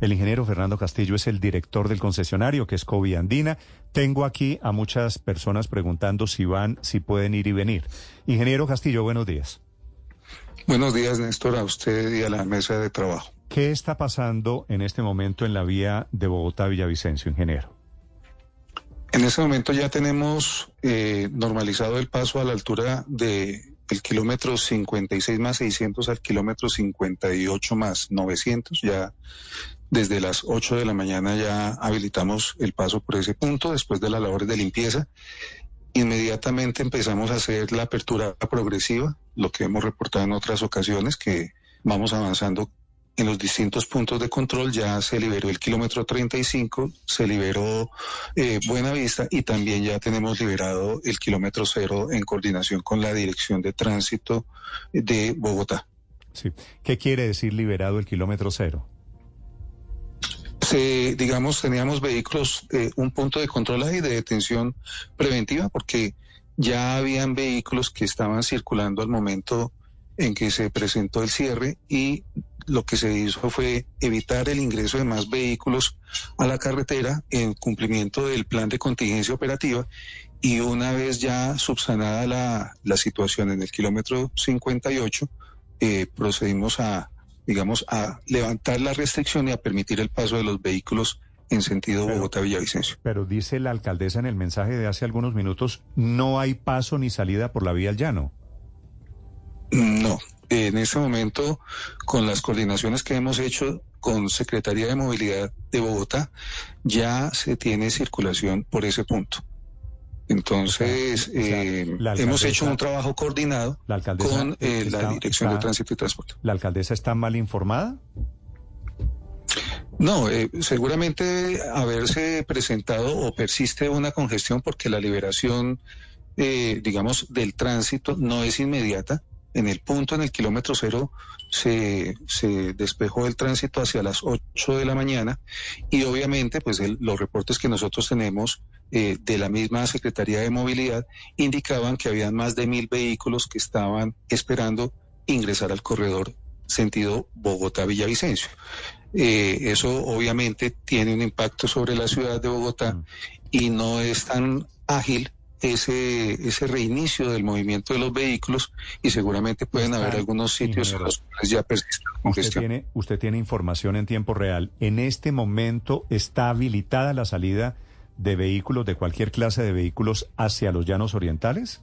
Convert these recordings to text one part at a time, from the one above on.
El ingeniero Fernando Castillo es el director del concesionario, que es Covi Andina. Tengo aquí a muchas personas preguntando si van, si pueden ir y venir. Ingeniero Castillo, buenos días. Buenos días, Néstor, a usted y a la mesa de trabajo. ¿Qué está pasando en este momento en la vía de Bogotá-Villavicencio, ingeniero? En este momento ya tenemos eh, normalizado el paso a la altura de el kilómetro 56 más 600 al kilómetro 58 más 900. Ya desde las 8 de la mañana ya habilitamos el paso por ese punto después de las labores de limpieza. Inmediatamente empezamos a hacer la apertura progresiva, lo que hemos reportado en otras ocasiones, que vamos avanzando en los distintos puntos de control. Ya se liberó el kilómetro 35, se liberó eh, Buena Vista y también ya tenemos liberado el kilómetro cero en coordinación con la Dirección de Tránsito de Bogotá. Sí. ¿Qué quiere decir liberado el kilómetro cero? Se, digamos, teníamos vehículos, eh, un punto de control y de detención preventiva, porque ya habían vehículos que estaban circulando al momento en que se presentó el cierre y lo que se hizo fue evitar el ingreso de más vehículos a la carretera en cumplimiento del plan de contingencia operativa y una vez ya subsanada la, la situación en el kilómetro 58, eh, procedimos a, digamos, a levantar la restricción y a permitir el paso de los vehículos en sentido Bogotá-Villavicencio. Pero dice la alcaldesa en el mensaje de hace algunos minutos, no hay paso ni salida por la vía al llano. No, en este momento, con las coordinaciones que hemos hecho con Secretaría de Movilidad de Bogotá, ya se tiene circulación por ese punto. Entonces, eh, hemos hecho un trabajo coordinado con eh, la Dirección de Tránsito y Transporte. ¿La alcaldesa está mal informada? No, eh, seguramente haberse presentado o persiste una congestión porque la liberación, digamos, del tránsito no es inmediata en el punto, en el kilómetro cero, se, se despejó el tránsito hacia las 8 de la mañana y obviamente pues los reportes que nosotros tenemos eh, de la misma Secretaría de Movilidad indicaban que habían más de mil vehículos que estaban esperando ingresar al corredor sentido Bogotá-Villavicencio. Eh, eso obviamente tiene un impacto sobre la ciudad de Bogotá mm. y no es tan ágil ese, ese reinicio del movimiento de los vehículos y seguramente pueden haber algunos sitios en los cuales ya persiste congestión. Usted tiene, usted tiene información en tiempo real. ¿En este momento está habilitada la salida de vehículos, de cualquier clase de vehículos, hacia los llanos orientales?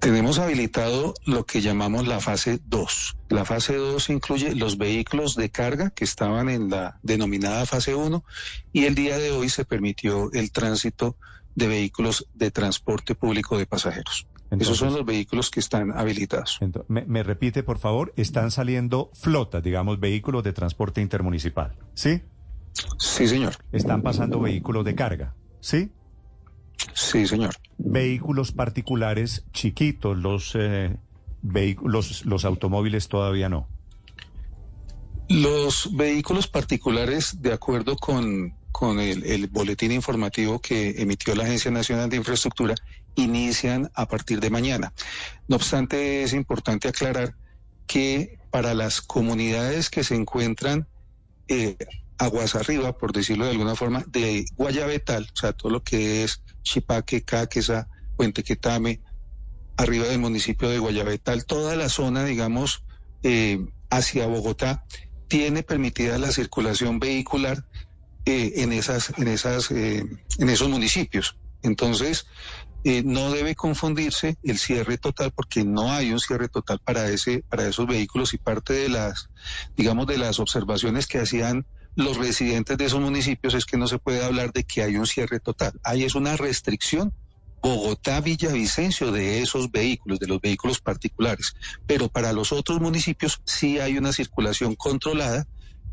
Tenemos habilitado lo que llamamos la fase 2. La fase 2 incluye los vehículos de carga que estaban en la denominada fase 1 y el día de hoy se permitió el tránsito de vehículos de transporte público de pasajeros. Esos son los vehículos que están habilitados. me, repite, por favor, están saliendo flotas, digamos, vehículos de transporte intermunicipal, ¿sí? Sí, señor. Están pasando vehículos de carga, ¿sí? Sí, señor. Vehículos particulares chiquitos, los, eh, vehículos, los automóviles todavía no. Los vehículos particulares, de acuerdo con con el, boletín informativo que emitió la Agencia Nacional de Infraestructura, inician a partir de mañana. No obstante, es importante aclarar que para las comunidades que se encuentran eh, aguas arriba, por decirlo de alguna forma, de Guayabetal, o sea, todo lo que es Chipaque, Caquesa, Puente Quetame, arriba del municipio de Guayabetal, toda la zona, digamos, eh, hacia Bogotá, tiene permitida la circulación vehicular eh, en, esas, en, esas, eh, en esos municipios. Entonces, eh, no debe confundirse el cierre total porque no hay un cierre total para ese para esos vehículos y parte de las digamos de las observaciones que hacían los residentes de esos municipios es que no se puede hablar de que hay un cierre total. Hay es una restricción Bogotá Villavicencio de esos vehículos, de los vehículos particulares, pero para los otros municipios sí hay una circulación controlada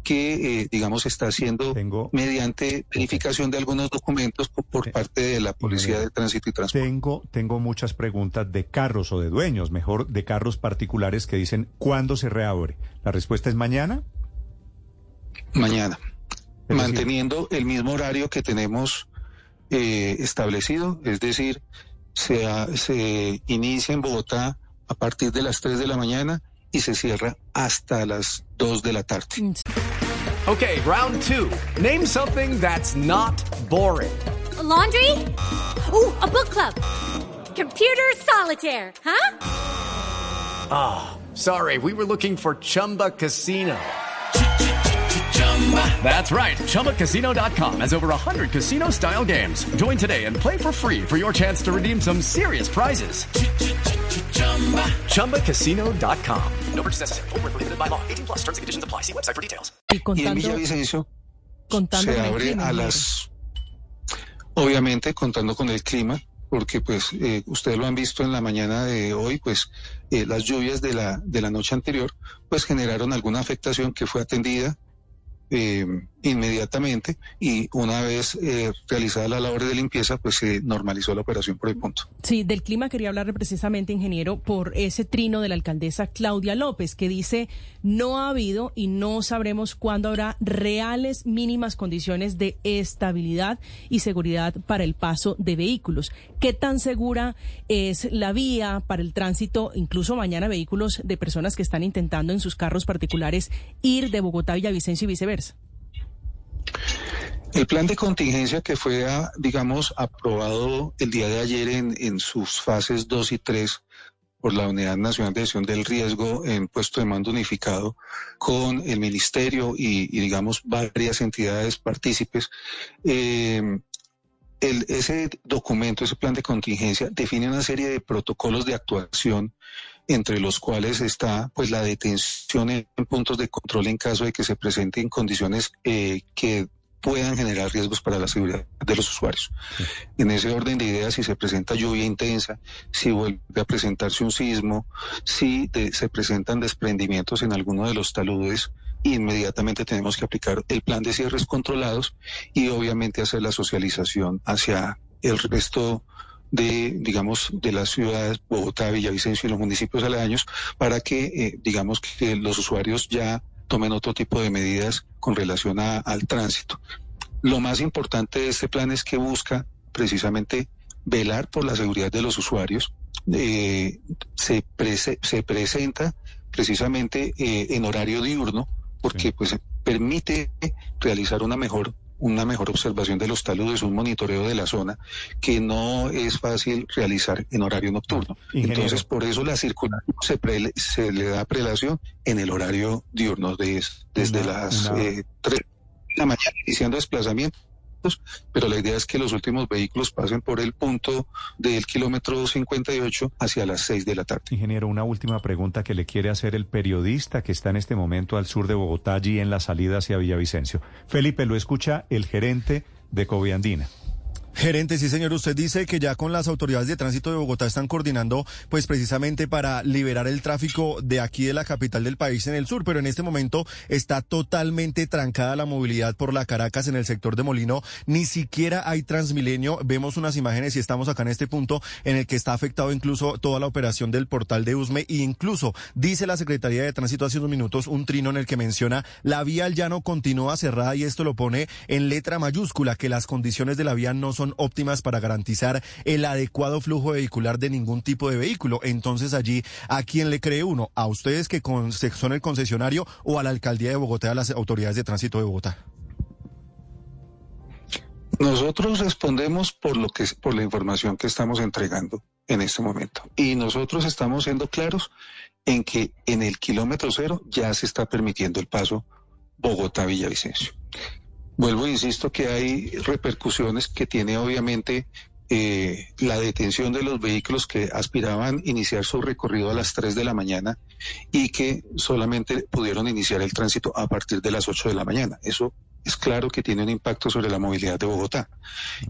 que, eh, digamos, se está haciendo Tengo- mediante verificación de algunos documentos por, Eh, parte de la Policía de Tránsito y Transporte. Tengo, tengo muchas preguntas de carros o de dueños, mejor de carros particulares que dicen ¿cuándo se reabre? La respuesta es mañana. Mañana. Es decir, manteniendo el mismo horario que tenemos eh, establecido, es decir, se, se inicia en Bogotá a partir de las 3 de la mañana y se cierra hasta las 2 de la tarde. Okay, round two. Name something that's not boring. A laundry? Ooh, a book club. Computer solitaire, huh? Ah, sorry, we were looking for Chumba Casino. That's right. ChumbaCasino.com has over 100 casino style games. Join today and play for free for your chance to redeem some serious prizes. ChumbaCasino.com. No purchase necessary. Void where prohibited by law. 18 plus terms and conditions apply. See website for details. Y Y en contando, Villavicencio contando se abre clima, a las... Obviamente contando con el clima, porque pues eh, ustedes lo han visto en la mañana de hoy, pues eh, las lluvias de la, de la noche anterior pues generaron alguna afectación que fue atendida eh, inmediatamente y una vez eh, realizada la labor de limpieza pues se normalizó la operación por el punto. Sí, del clima quería hablarle precisamente, ingeniero, por ese trino de la alcaldesa Claudia López, que dice no ha habido y no sabremos cuándo habrá reales mínimas condiciones de estabilidad y seguridad para el paso de vehículos. ¿Qué tan segura es la vía para el tránsito, incluso mañana vehículos de personas que están intentando en sus carros particulares ir de Bogotá a Villavicencio y viceversa? El plan de contingencia que fue, ah, digamos, aprobado el día de ayer en, sus fases 2 y 3 por la Unidad Nacional de Gestión del Riesgo en puesto de mando unificado con el Ministerio y, y, digamos, varias entidades partícipes. eh, el- ese documento, ese plan de contingencia, define una serie de protocolos de actuación entre los cuales está pues la detención en puntos de control en caso de que se presenten condiciones eh, que puedan generar riesgos para la seguridad de los usuarios. En ese orden de ideas, si se presenta lluvia intensa, si vuelve a presentarse un sismo, si de- se presentan desprendimientos en alguno de los taludes, inmediatamente tenemos que aplicar el plan de cierres controlados y obviamente hacer la socialización hacia el resto de, digamos, de las ciudades, Bogotá, Villavicencio y los municipios aledaños, para que, eh, digamos, que los usuarios ya tomen otro tipo de medidas con relación a- al tránsito. Lo más importante de este plan es que busca precisamente velar por la seguridad de los usuarios. Eh, se, se presenta precisamente eh, en horario diurno porque Sí. pues permite realizar una mejor una mejor observación de los taludes, un monitoreo de la zona que no es fácil realizar en horario nocturno. Ingeniero. Entonces, por eso la circulación se, se le da prelación en el horario diurno, de, desde las una- eh, 3 de la mañana, iniciando desplazamientos, pero la idea es que los últimos vehículos pasen por el punto del kilómetro 58 hacia las 6 de la tarde. Ingeniero, una última pregunta que le quiere hacer el periodista que está en este momento al sur de Bogotá, allí en la salida hacia Villavicencio. Felipe, lo escucha el gerente de Coviandina. Gerente, sí señor, usted dice que ya con las autoridades de tránsito de Bogotá están coordinando pues precisamente para liberar el tráfico de aquí de la capital del país en el sur, pero en este momento está totalmente trancada la movilidad por la Caracas en el sector de Molino, ni siquiera hay Transmilenio, vemos unas imágenes y estamos acá en este punto en el que está afectado incluso toda la operación del portal de Usme. E incluso dice la Secretaría de Tránsito hace unos minutos un trino en el que menciona la vía al llano continúa cerrada y esto lo pone en letra mayúscula que las condiciones de la vía no son óptimas para garantizar el adecuado flujo vehicular de ningún tipo de vehículo. Entonces allí, ¿a quién le cree uno? ¿A ustedes que son el concesionario o a la alcaldía de Bogotá, a las autoridades de tránsito de Bogotá? Nosotros respondemos por lo que por la información que estamos entregando en este momento y nosotros estamos siendo claros en que en el kilómetro cero ya se está permitiendo el paso Bogotá-Villavicencio. Vuelvo insisto que hay repercusiones que tiene obviamente eh, la detención de los vehículos que aspiraban iniciar su recorrido a las 3 de la mañana y que solamente pudieron iniciar el tránsito a partir de las 8 de la mañana. Eso es claro que tiene un impacto sobre la movilidad de Bogotá.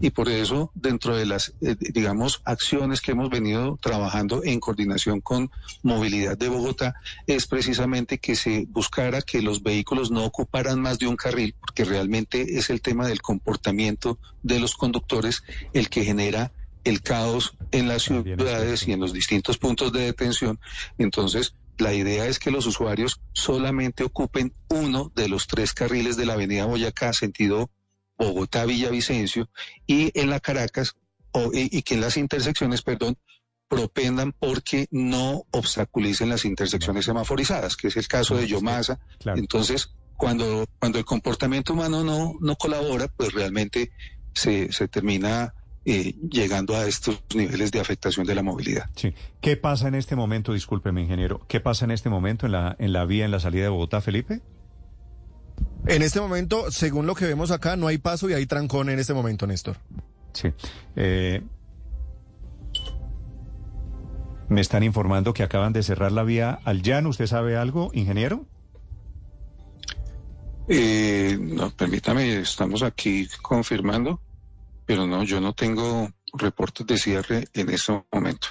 Y por eso, dentro de las, eh, digamos, acciones que hemos venido trabajando en coordinación con movilidad de Bogotá, es precisamente que se buscara que los vehículos no ocuparan más de un carril, porque realmente es el tema del comportamiento de los conductores el que genera el caos en las ciudades y en los distintos puntos de detención. Entonces, la idea es que los usuarios solamente ocupen uno de los tres carriles de la avenida Boyacá, sentido Bogotá-Villavicencio, y en la Caracas, o, y, que en las intersecciones, perdón, propendan porque no obstaculicen las intersecciones semaforizadas, que es el caso de Yomasa. Entonces, cuando, cuando el comportamiento humano no, no colabora, pues realmente se, se termina eh, llegando a estos niveles de afectación de la movilidad. Sí. ¿Qué pasa en este momento, discúlpeme, ingeniero, qué pasa en este momento en la, en la vía, en la salida de Bogotá, Felipe? En este momento, según lo que vemos acá, no hay paso y hay trancón en este momento, Néstor. Sí. Eh, me están informando que acaban de cerrar la vía al llano. ¿Usted sabe algo, ingeniero? Eh, no, permítame, estamos aquí confirmando pero no, yo no tengo reportes de cierre en ese momento.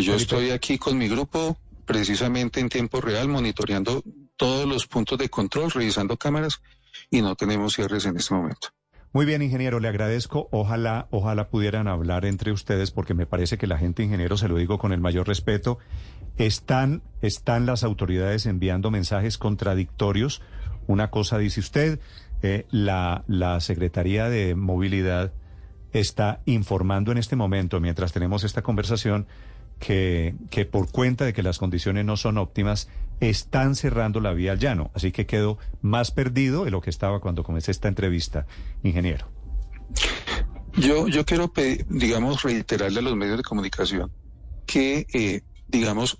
Yo estoy aquí con mi grupo precisamente en tiempo real monitoreando todos los puntos de control, revisando cámaras y no tenemos cierres en este momento. Muy bien, ingeniero, le agradezco. Ojalá, ojalá pudieran hablar entre ustedes, porque me parece que la gente, ingeniero, se lo digo con el mayor respeto, están, están las autoridades enviando mensajes contradictorios. Una cosa dice usted, eh, la, la Secretaría de Movilidad está informando en este momento, mientras tenemos esta conversación, que, que, por cuenta de que las condiciones no son óptimas, están cerrando la vía al llano. Así que quedo más perdido de lo que estaba cuando comencé esta entrevista, ingeniero. Yo, yo quiero, digamos, reiterarle a los medios de comunicación que, eh, digamos,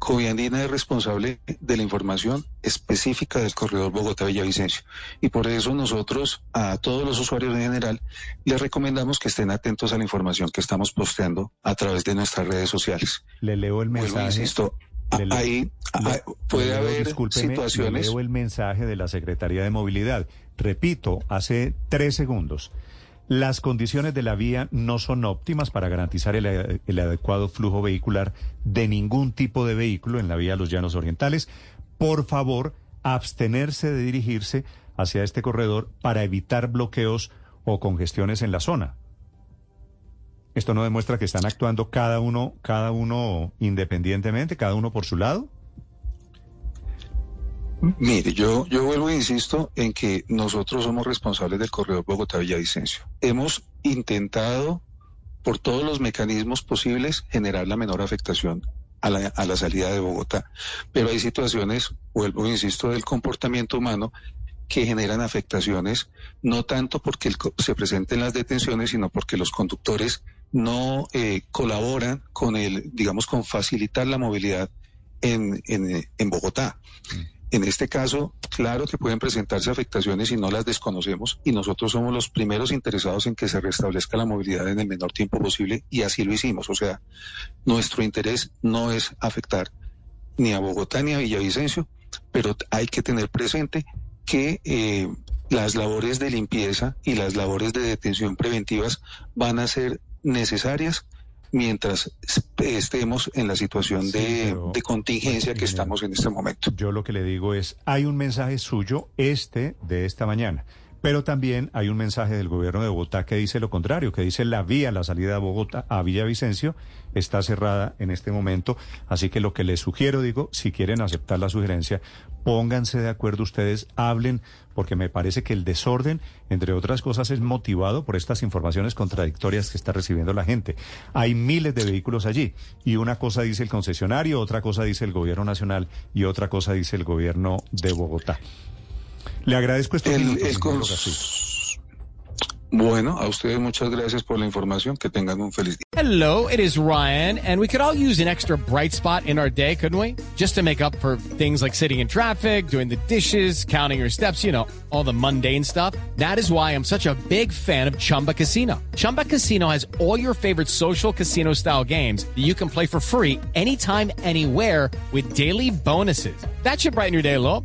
Coviandina es responsable de la información específica del corredor Bogotá-Villavicencio. Y por eso nosotros, a todos los usuarios en general, les recomendamos que estén atentos a la información que estamos posteando a través de nuestras redes sociales. Le leo el mensaje. insisto, ahí puede haber situaciones. Le leo el mensaje de la Secretaría de Movilidad. Repito, hace tres segundos. Las condiciones de la vía no son óptimas para garantizar el, adecuado flujo vehicular de ningún tipo de vehículo en la vía de los Llanos Orientales. Por favor, abstenerse de dirigirse hacia este corredor para evitar bloqueos o congestiones en la zona. ¿Esto no demuestra que están actuando cada uno, cada uno independientemente, cada uno por su lado? Mire, yo, yo vuelvo e insisto en que nosotros somos responsables del corredor Bogotá-Villavicencio. Hemos intentado, por todos los mecanismos posibles, generar la menor afectación a la, a la salida de Bogotá. Pero hay situaciones, vuelvo e insisto, del comportamiento humano que generan afectaciones, no tanto porque se presenten las detenciones, sino porque los conductores no eh, colaboran con el, digamos, con facilitar la movilidad en Bogotá. Mm. En este caso, claro que pueden presentarse afectaciones y no las desconocemos y nosotros somos los primeros interesados en que se restablezca la movilidad en el menor tiempo posible y así lo hicimos. O sea, nuestro interés no es afectar ni a Bogotá ni a Villavicencio, pero hay que tener presente que eh, las labores de limpieza y las labores de detención preventivas van a ser necesarias mientras estemos en la situación de, contingencia que estamos en este momento. Yo lo que le digo es, hay un mensaje suyo, este de esta mañana. Pero también hay un mensaje del gobierno de Bogotá que dice lo contrario, que dice la vía, la salida de Bogotá a Villavicencio está cerrada en este momento. Así que lo que les sugiero, digo, si quieren aceptar la sugerencia, pónganse de acuerdo ustedes, hablen, porque me parece que el desorden, entre otras cosas, es motivado por estas informaciones contradictorias que está recibiendo la gente. Hay miles de vehículos allí y una cosa dice el concesionario, otra cosa dice el gobierno nacional y otra cosa dice el gobierno de Bogotá. Le agradezco estos el, minutos, Bueno, a ustedes muchas gracias por la información. Que tengan un feliz día. Hello, it is Ryan, and we could all use an extra bright spot in our day, couldn't we? Just to make up for things like sitting in traffic, doing the dishes, counting your steps, you know, all the mundane stuff. That is why I'm such a big fan of Chumba Casino. Chumba Casino has all your favorite social casino style games that you can play for free anytime, anywhere with daily bonuses. That should brighten your day a little.